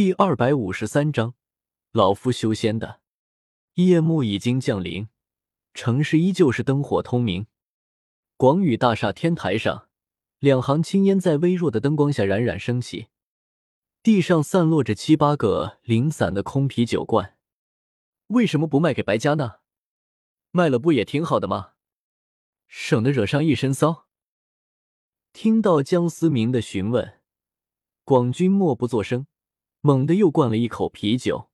第二百五十三章，老夫修仙的。夜幕已经降临，城市依旧是灯火通明。广宇大厦天台上，两行青烟在微弱的灯光下冉冉升起。地上散落着七八个零散的空啤酒罐，为什么不卖给白家呢？卖了不也挺好的吗？省得惹上一身骚。听到江思明的询问，广军默不作声，猛地又灌了一口啤酒。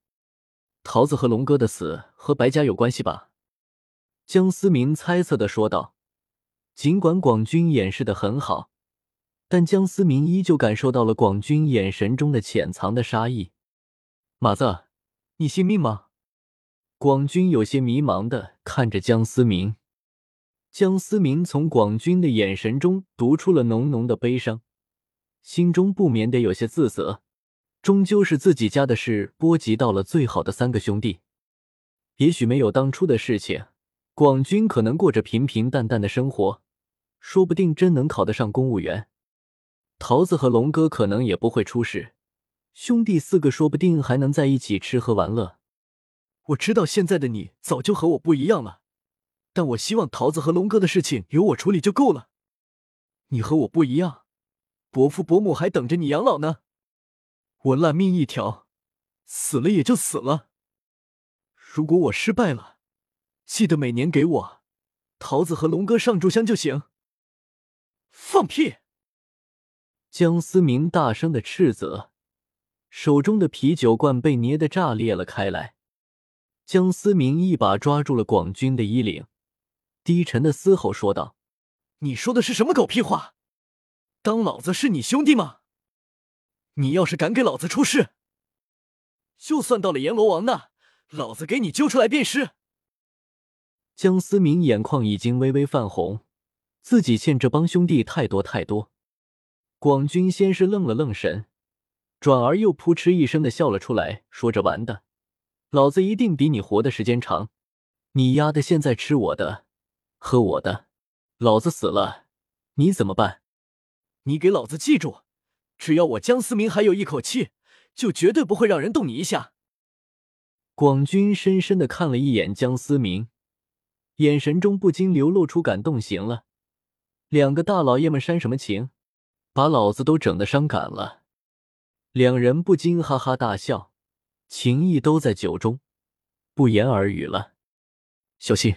桃子和龙哥的死和白家有关系吧？江思明猜测的说道。尽管广军掩饰的很好。但江思明依旧感受到了广军眼神中的潜藏的杀意。马子，你信命吗？广军有些迷茫的看着江思明。江思明从广军的眼神中读出了浓浓的悲伤，心中不免得有些自责。终究是自己家的事波及到了最好的三个兄弟。也许没有当初的事情，广军可能过着平平淡淡的生活，说不定真能考得上公务员。桃子和龙哥可能也不会出事，兄弟四个说不定还能在一起吃喝玩乐。我知道现在的你早就和我不一样了，但我希望桃子和龙哥的事情由我处理就够了。你和我不一样，伯父伯母还等着你养老呢。我烂命一条，死了也就死了。如果我失败了，记得每年给我桃子和龙哥上炷香就行。放屁！江思明大声的斥责，手中的啤酒罐被捏得炸裂了开来。江思明一把抓住了广军的衣领，低沉的嘶吼说道：“你说的是什么狗屁话？当老子是你兄弟吗？你要是敢给老子出事，就算到了阎罗王那，老子给你揪出来便是！”江思明眼眶已经微微泛红，自己欠这帮兄弟太多太多。广军先是愣了愣神，转而又扑哧一声的笑了出来，说着：“玩的，老子一定比你活的时间长。你丫的现在吃我的，喝我的，老子死了你怎么办？你给老子记住，只要我江思明还有一口气，就绝对不会让人动你一下。”广军深深的看了一眼江思明，眼神中不禁流露出感动。行了，两个大老爷们煽什么情？把老子都整得伤感了，两人不禁哈哈大笑，情谊都在酒中，不言而语了。小心！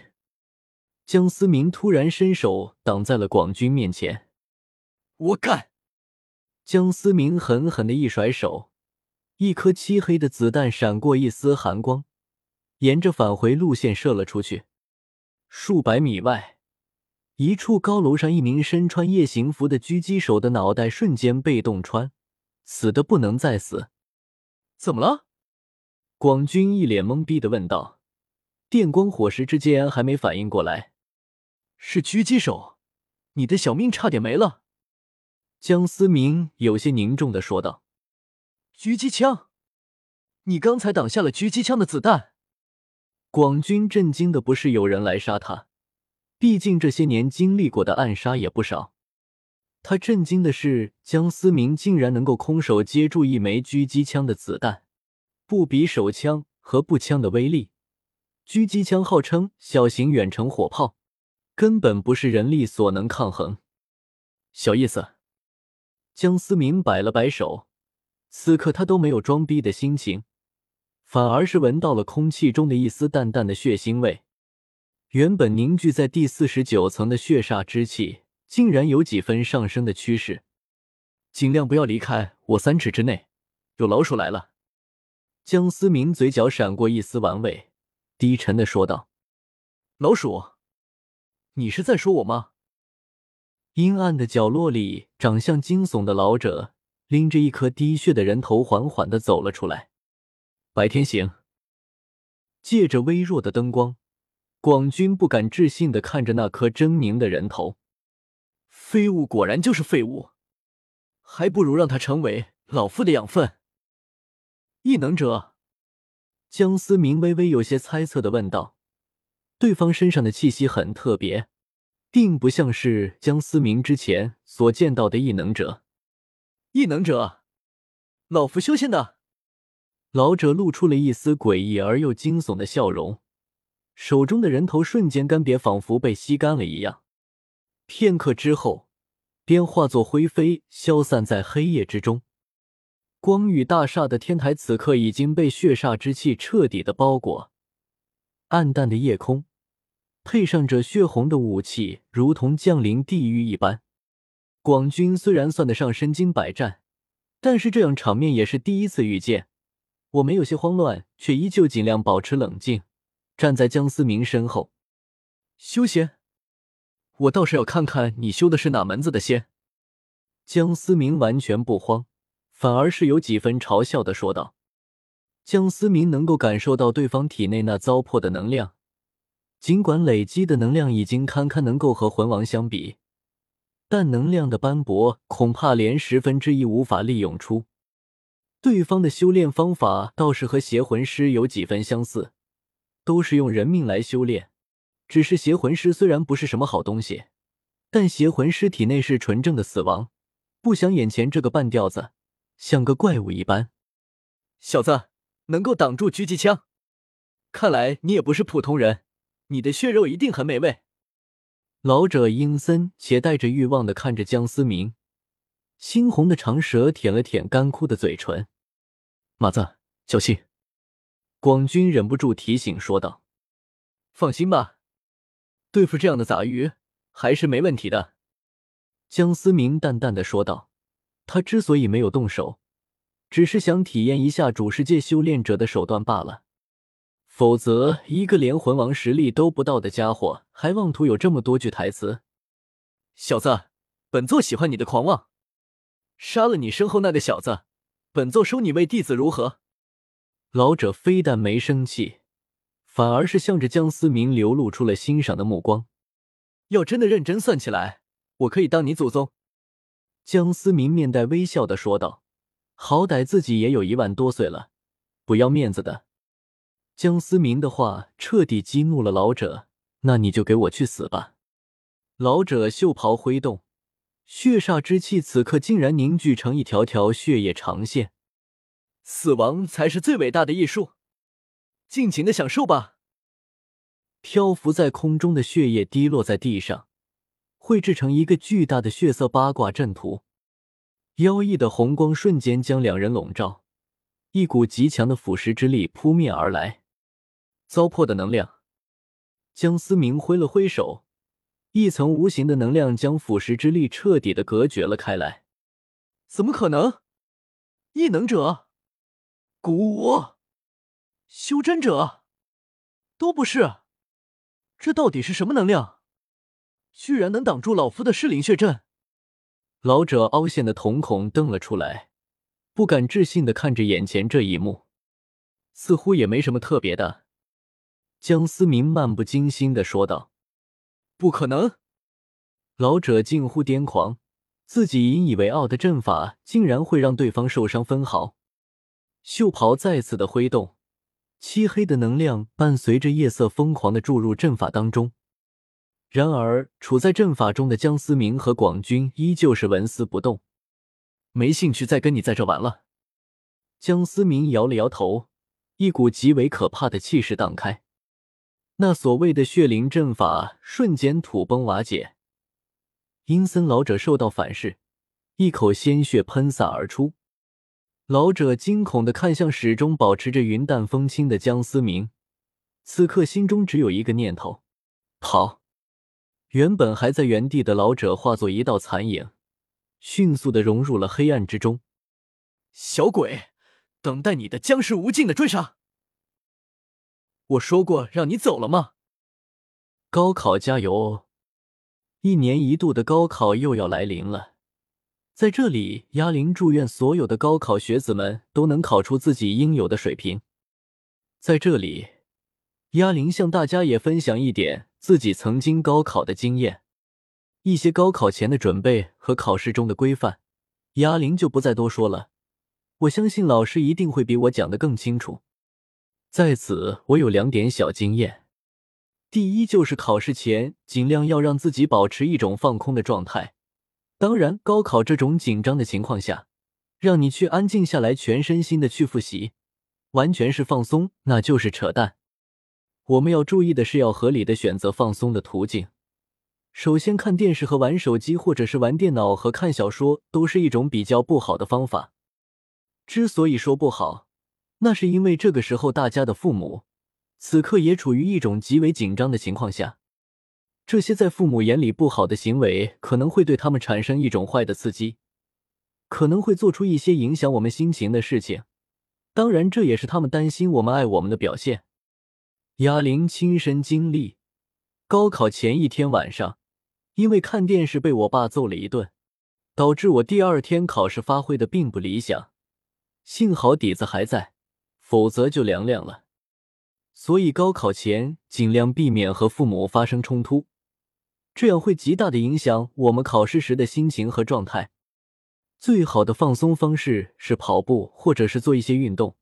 江思明突然伸手挡在了广军面前。我干！江思明狠狠的一甩手，一颗漆黑的子弹闪过一丝寒光，沿着返回路线射了出去。数百米外。一处高楼上，一名身穿夜行服的狙击手的脑袋瞬间被洞穿，死的不能再死。怎么了？广军一脸懵逼的问道。电光火石之间还没反应过来，是狙击手，你的小命差点没了。江思明有些凝重的说道。狙击枪？你刚才挡下了狙击枪的子弹？广军震惊的不是有人来杀他。毕竟这些年经历过的暗杀也不少，他震惊的是江思明竟然能够空手接住一枚狙击枪的子弹。不比手枪和步枪的威力，狙击枪号称小型远程火炮，根本不是人力所能抗衡。小意思，江思明摆了摆手，此刻他都没有装逼的心情，反而是闻到了空气中的一丝淡淡的血腥味。原本凝聚在第四十九层的血煞之气，竟然有几分上升的趋势。尽量不要离开我三尺之内，有老鼠来了。江思明嘴角闪过一丝玩味，低沉的说道：“老鼠，你是在说我吗？”阴暗的角落里，长相惊悚的老者拎着一颗滴血的人头，缓缓的走了出来。白天行，借着微弱的灯光。广军不敢置信的看着那颗狰狞的人头，废物果然就是废物，还不如让他成为老夫的养分。异能者，江思明微微有些猜测的问道：“对方身上的气息很特别，并不像是江思明之前所见到的异能者。异能者，老夫修仙的。”老者露出了一丝诡异而又惊悚的笑容，手中的人头瞬间干瘪，仿佛被吸干了一样。片刻之后，便化作灰飞，消散在黑夜之中。光宇大厦的天台此刻已经被血煞之气彻底的包裹，暗淡的夜空，配上这血红的武器，如同降临地狱一般。广军虽然算得上身经百战，但是这样场面也是第一次遇见。我们有些慌乱，却依旧尽量保持冷静，站在江思明身后。修仙，我倒是要看看你修的是哪门子的仙。江思明完全不慌，反而是有几分嘲笑的说道。江思明能够感受到对方体内那糟粕的能量，尽管累积的能量已经堪堪能够和魂王相比，但能量的斑驳，恐怕连十分之一无法利用出。对方的修炼方法倒是和邪魂师有几分相似，都是用人命来修炼。只是邪魂师虽然不是什么好东西，但邪魂师体内是纯正的死亡。不想眼前这个半吊子像个怪物一般。小子，能够挡住狙击枪，看来你也不是普通人。你的血肉一定很美味。老者阴森且带着欲望的看着江思明。猩红的长舌舔了舔干枯的嘴唇，马子，小心！广军忍不住提醒说道：“放心吧，对付这样的杂鱼还是没问题的。”江思明淡淡的说道：“他之所以没有动手，只是想体验一下主世界修炼者的手段罢了。否则，一个连魂王实力都不到的家伙，还妄图有这么多句台词？小子，本座喜欢你的狂妄。”杀了你身后那个小子，本座收你为弟子，如何？老者非但没生气，反而是向着江思明流露出了欣赏的目光。要真的认真算起来，我可以当你祖宗。江思明面带微笑的说道：“好歹自己也有一万多岁了，不要面子的。”江思明的话彻底激怒了老者。那你就给我去死吧！老者袖袍挥动。血煞之气此刻竟然凝聚成一条条血液长线，死亡才是最伟大的艺术，尽情的享受吧！漂浮在空中的血液滴落在地上，绘制成一个巨大的血色八卦阵图，妖异的红光瞬间将两人笼罩，一股极强的腐蚀之力扑面而来，糟粕的能量。江思明挥了挥手。一层无形的能量将腐蚀之力彻底的隔绝了开来。怎么可能？异能者、古武、修真者都不是。这到底是什么能量？居然能挡住老夫的噬灵血阵！老者凹陷的瞳孔瞪了出来，不敢置信的看着眼前这一幕。似乎也没什么特别的。江思明漫不经心的说道。不可能！老者近乎癫狂，自己引以为傲的阵法竟然会让对方受伤分毫。袖袍再次的挥动，漆黑的能量伴随着夜色疯狂的注入阵法当中。然而，处在阵法中的江思明和广军依旧是纹丝不动，没兴趣再跟你在这玩了。江思明摇了摇头，一股极为可怕的气势荡开。那所谓的血灵阵法瞬间土崩瓦解，阴森老者受到反噬，一口鲜血喷洒而出。老者惊恐的看向始终保持着云淡风轻的江思明，此刻心中只有一个念头：跑。原本还在原地的老者化作一道残影，迅速的融入了黑暗之中。小鬼，等待你的将是无尽的追杀。我说过让你走了吗？高考加油哦！一年一度的高考又要来临了，在这里，鸭铃祝愿所有的高考学子们都能考出自己应有的水平。在这里，鸭铃向大家也分享一点自己曾经高考的经验，一些高考前的准备和考试中的规范，鸭铃就不再多说了。我相信老师一定会比我讲的更清楚。在此，我有两点小经验。第一，就是考试前尽量要让自己保持一种放空的状态。当然，高考这种紧张的情况下，让你去安静下来，全身心的去复习，完全是放松，那就是扯淡。我们要注意的是，要合理的选择放松的途径。首先，看电视和玩手机，或者是玩电脑和看小说，都是一种比较不好的方法。之所以说不好，那是因为这个时候大家的父母此刻也处于一种极为紧张的情况下，这些在父母眼里不好的行为，可能会对他们产生一种坏的刺激，可能会做出一些影响我们心情的事情。当然，这也是他们担心我们爱我们的表现。哑铃亲身经历，高考前一天晚上。因为看电视被我爸揍了一顿，导致我第二天考试发挥的并不理想。幸好底子还在，否则就凉凉了。所以高考前尽量避免和父母发生冲突，这样会极大的影响我们考试时的心情和状态。最好的放松方式是跑步或者是做一些运动，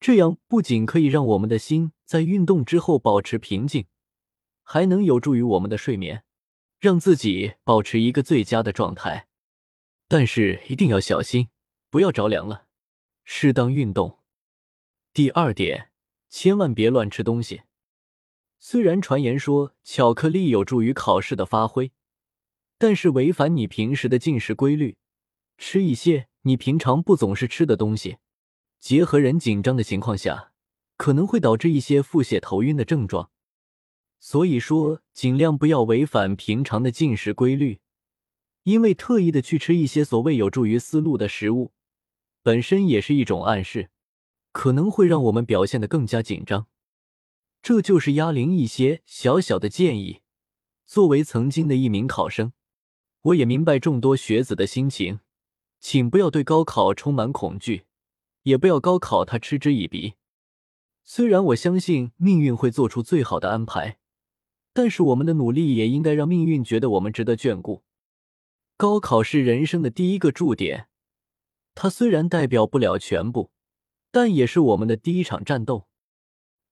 这样不仅可以让我们的心在运动之后保持平静，还能有助于我们的睡眠。让自己保持一个最佳的状态，但是一定要小心，不要着凉了。适当运动。第二点，千万别乱吃东西。虽然传言说巧克力有助于考试的发挥，但是违反你平时的进食规律，吃一些你平常不总是吃的东西，结合人紧张的情况下，可能会导致一些腹泻、头晕的症状。所以说，尽量不要违反平常的进食规律，因为特意的去吃一些所谓有助于思路的食物，本身也是一种暗示，可能会让我们表现得更加紧张。这就是压铃一些小小的建议。作为曾经的一名考生，我也明白众多学子的心情，请不要对高考充满恐惧，也不要高考他嗤之以鼻。虽然我相信命运会做出最好的安排。但是我们的努力也应该让命运觉得我们值得眷顾。高考是人生的第一个驻点，它虽然代表不了全部，但也是我们的第一场战斗。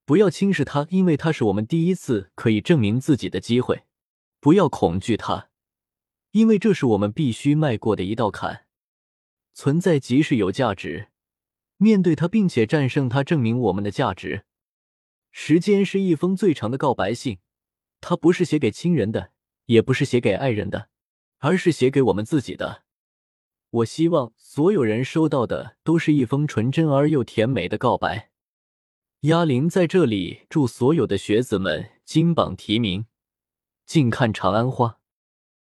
不要轻视它，因为它是我们第一次可以证明自己的机会。不要恐惧它，因为这是我们必须迈过的一道坎。存在即是有价值，面对它并且战胜它，证明我们的价值。时间是一封最长的告白信。它不是写给亲人的，也不是写给爱人的，而是写给我们自己的。我希望所有人收到的都是一封纯真而又甜美的告白。鸭铃在这里祝所有的学子们金榜题名，静看长安花。